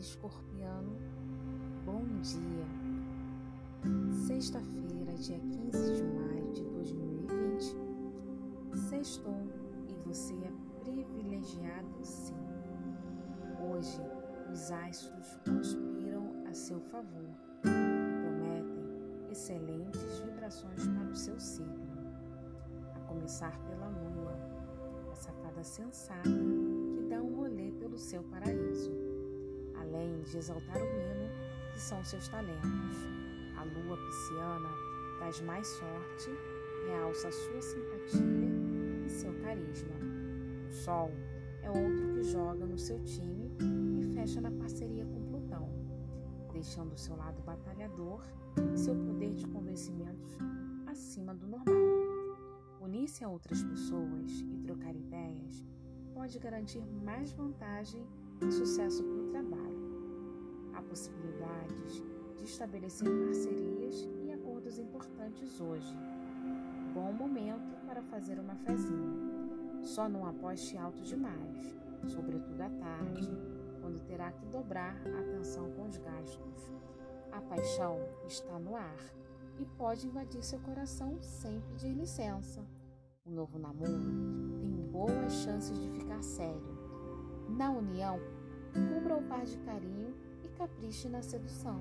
escorpiano, bom dia. Sexta-feira, dia 15 de maio de 2020. Sextou e você é privilegiado sim. Hoje, os astros conspiram a seu favor e prometem excelentes vibrações para o seu signo. A começar pela lua, essa fada sensata que dá um rolê pelo seu paraíso de exaltar o hino que são seus talentos a lua pisciana traz mais sorte, realça sua simpatia e seu carisma. O sol é outro que joga no seu time e fecha na parceria com Plutão, deixando seu lado batalhador e seu poder de convencimentos acima do normal. Unir-se a outras pessoas e trocar ideias pode garantir mais vantagem e sucesso para possibilidades de estabelecer parcerias e acordos importantes hoje. Bom momento para fazer uma fezinha. Só não aposte alto demais, sobretudo à tarde, quando terá que dobrar a atenção com os gastos. A paixão está no ar e pode invadir seu coração sem pedir licença. O novo namoro tem boas chances de ficar sério. Na união, cubra o par de carinho capriche na sedução.